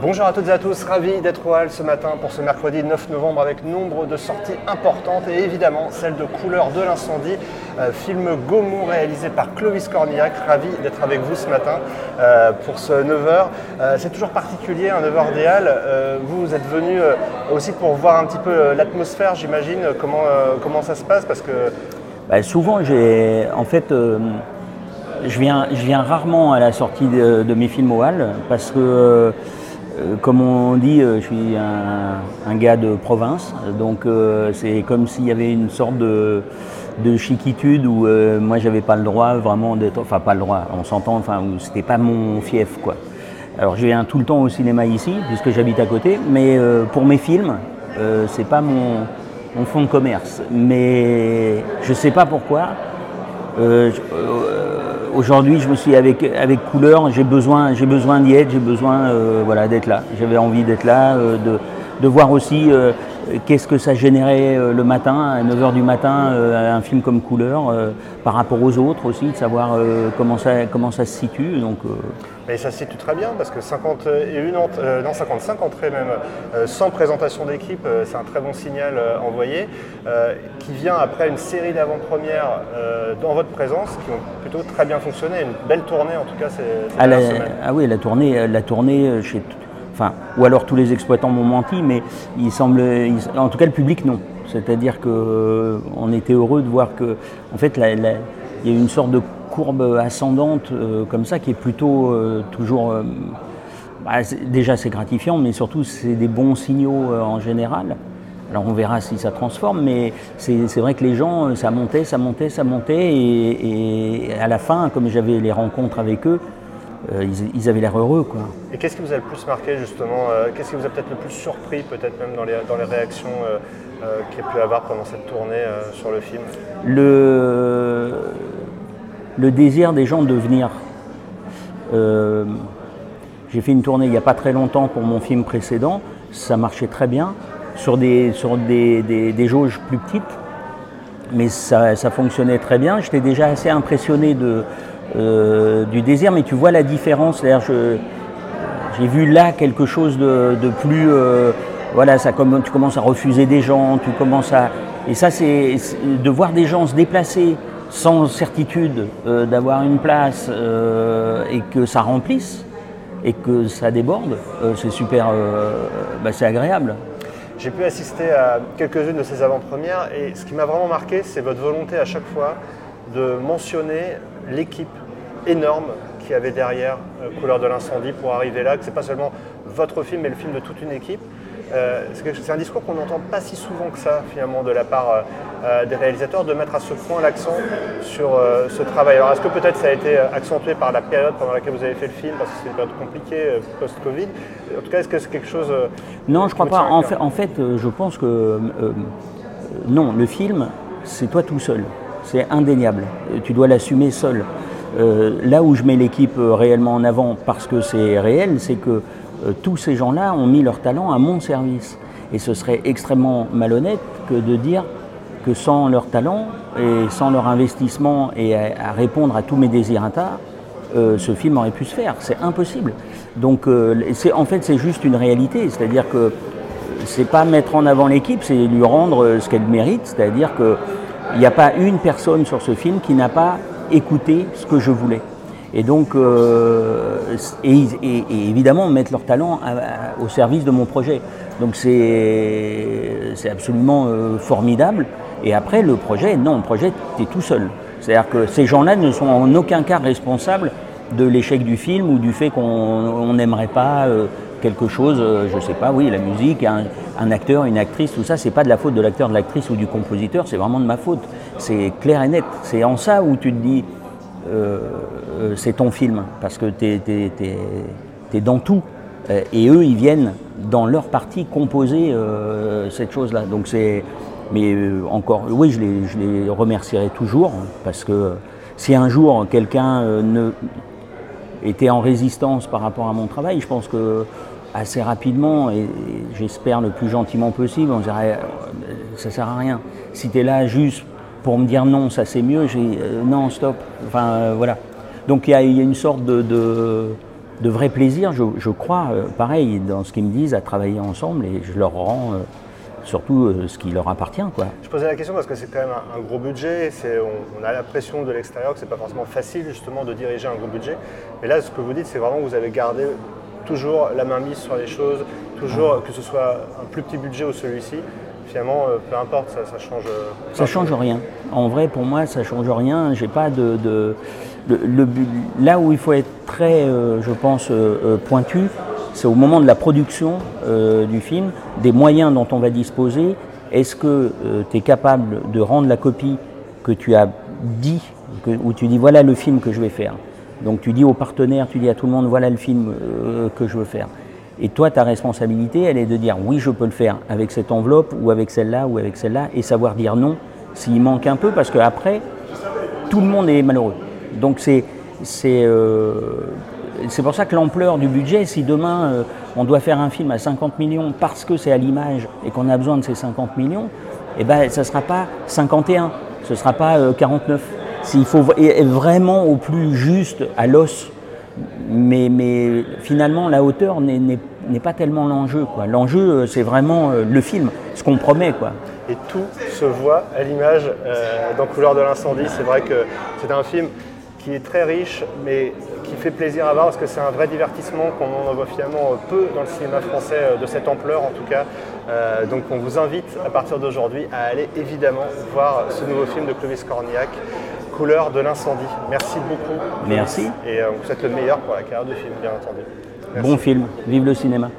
Bonjour à toutes et à tous, ravi d'être au Hall ce matin pour ce mercredi 9 novembre avec nombre de sorties importantes et évidemment celle de Couleur de l'incendie, euh, film Gaumont réalisé par Clovis Cornillac. Ravi d'être avec vous ce matin euh, pour ce 9h. Euh, c'est toujours particulier, un 9h des Halles. vous, êtes venu aussi pour voir un petit peu l'atmosphère, j'imagine, comment, ça se passe? Parce que... Bah, souvent, en fait je viens, rarement à la sortie de, mes films au Hall parce que comme on dit, euh, je suis un, gars de province, donc euh, c'est comme s'il y avait une sorte de, chiquitude où moi j'avais pas le droit vraiment d'être, enfin pas le droit, on s'entend, enfin c'était pas mon fief quoi. Alors je viens tout le temps au cinéma ici puisque j'habite à côté, mais pour mes films, c'est pas mon, mon, fond de commerce. Mais je sais pas pourquoi aujourd'hui, je me suis avec, avec couleur, j'ai besoin, j'ai besoin d'y être, j'ai besoin euh, voilà, d'être là. J'avais envie d'être là, euh, de, de, voir aussi euh, qu'est-ce que ça générait le matin, à 9h du matin, un film comme couleur, par rapport aux autres aussi, de savoir comment, ça, comment ça se situe. Donc, mais ça se situe très bien parce que 51 euh, non, 55 entrées même euh, sans présentation d'équipe, euh, c'est un très bon signal envoyé, qui vient après une série d'avant-premières dans votre présence qui ont plutôt très bien fonctionné, une belle tournée en tout cas ces, ah, ah, oui, la tournée, la tournée chez, enfin, ou alors tous les exploitants m'ont menti, mais il semble, en tout cas le public non. C'est-à-dire qu'on était heureux de voir que, en fait, il y a une sorte de courbe ascendante euh, comme ça qui est plutôt euh, toujours... Euh, bah, déjà c'est gratifiant, mais surtout c'est des bons signaux en général. Alors on verra si ça transforme, mais c'est vrai que les gens, ça montait, ça montait, ça montait, et, à la fin, comme j'avais les rencontres avec eux, ils, avaient l'air heureux. Quoi. Et qu'est-ce qui vous a le plus marqué justement Qu'est-ce qui vous a peut-être le plus surpris, peut-être même dans les, dans les réactions qu'il y a pu avoir pendant cette tournée sur le film? Le le désir des gens de venir. Euh, j'ai fait une tournée il n'y a pas très longtemps pour mon film précédent, ça marchait très bien, sur des, jauges plus petites, mais ça, fonctionnait très bien. J'étais déjà assez impressionné de, euh, du désir, mais tu vois la différence. J'ai vu là quelque chose de, plus. Euh, voilà, ça, tu commences à refuser des gens, tu commences à. Et ça, c'est de voir des gens se déplacer sans certitude euh, d'avoir une place euh, et que ça remplisse et que ça déborde, euh, c'est super, bah, c'est agréable. J'ai pu assister à quelques-unes de ces avant-premières et ce qui m'a vraiment marqué, c'est votre volonté à chaque fois de mentionner l'équipe énorme qui avait derrière Couleur de l'incendie pour arriver là, que ce n'est pas seulement votre film, mais le film de toute une équipe. Euh, c'est un discours qu'on n'entend pas si souvent que ça, finalement, de la part euh, euh, des réalisateurs, de mettre à ce point l'accent sur ce travail? Alors, est-ce que peut-être ça a été accentué par la période pendant laquelle vous avez fait le film, parce que c'est une période compliquée, post-Covid? En tout cas, est-ce que c'est quelque chose. non, je crois pas. En fait, en fait, je pense que. non, le film, c'est toi tout seul. C'est indéniable. Tu dois l'assumer seul. là où je mets l'équipe réellement en avant parce que c'est réel, c'est que tous ces gens-là ont mis leur talent à mon service. Et ce serait extrêmement malhonnête que de dire que sans leur talent et sans leur investissement et à, répondre à tous mes désirs euh, ce film aurait pu se faire. C'est impossible. Donc, euh, en fait, c'est juste une réalité. C'est-à-dire que c'est pas mettre en avant l'équipe, c'est lui rendre ce qu'elle mérite. C'est-à-dire qu'il n'y a pas une personne sur ce film qui n'a pas écouté ce que je voulais. Et donc, euh, et, évidemment, mettre leur talent au service de mon projet. Donc c'est absolument euh, formidable. Et après, le projet, non, le projet, tu es tout seul. C'est-à-dire que ces gens-là ne sont en aucun cas responsables de l'échec du film ou du fait qu'on n'aimerait pas euh, quelque chose, je ne sais pas, oui, la musique, un, un, acteur, une actrice, tout ça, c'est pas de la faute de l'acteur, de l'actrice ou du compositeur, c'est vraiment de ma faute. C'est clair et net. C'est en ça où tu te dis, c'est ton film, parce que tu es, dans tout. Euh, et eux, ils viennent dans leur partie composer cette chose-là. Donc c'est. Mais encore, oui, je les, je les, remercierai toujours, parce que si un jour quelqu'un était en résistance par rapport à mon travail, je pense que assez rapidement, et, j'espère le plus gentiment possible, on dirait ça sert à rien. Si tu es là juste pour me dire non, ça c'est mieux, j'ai euh, non, stop. Enfin euh, voilà. Donc il y, a une sorte de, de vrai plaisir, je, crois, pareil, dans ce qu'ils me disent, à travailler ensemble et je leur rends surtout ce qui leur appartient. Quoi. Je posais la question parce que c'est quand même un, gros budget, on, on, a la pression de l'extérieur que c'est pas forcément facile justement de diriger un gros budget. Mais là, ce que vous dites, c'est vraiment que vous avez gardé toujours la main mise sur les choses, toujours que ce soit un plus petit budget ou celui-ci. Finalement, euh, peu importe, ça, ça change. Euh, ça change rien. En vrai, pour moi, ça change rien. J'ai pas de, le, là où il faut être très, euh, je pense, pointu, c'est au moment de la production du film, des moyens dont on va disposer. Est-ce que tu es capable de rendre la copie que tu as dit, que, où tu dis voilà le film que je vais faire? Donc tu dis aux partenaires, tu dis à tout le monde, voilà le film euh, que je veux faire. Et toi, ta responsabilité, elle est de dire oui, je peux le faire avec cette enveloppe ou avec celle-là ou avec celle-là, et savoir dire non s'il manque un peu, parce qu'après, tout le monde est malheureux. Donc c'est euh, c'est pour ça que l'ampleur du budget, si demain euh, on doit faire un film à 50 millions parce que c'est à l'image et qu'on a besoin de ces 50 millions, eh ben, ça ne sera pas 51, ce ne sera pas 49 s'il faut être vraiment au plus juste à l'os, mais, finalement la hauteur n'est pas tellement l'enjeu. L'enjeu, euh, c'est vraiment euh, le film, ce qu'on promet. Et tout se voit à l'image euh, dans Couleur de l'incendie. C'est vrai que c'est un film qui est très riche, mais qui fait plaisir à voir parce que c'est un vrai divertissement qu'on en voit finalement peu dans le cinéma français de cette ampleur en tout cas. donc on vous invite à partir d'aujourd'hui à aller évidemment voir ce nouveau film de Clovis Cornillac couleur de l'incendie. Merci beaucoup. Merci. Et euh, on vous souhaite le meilleur pour la carrière du film, bien entendu. Bon film. Vive le cinéma.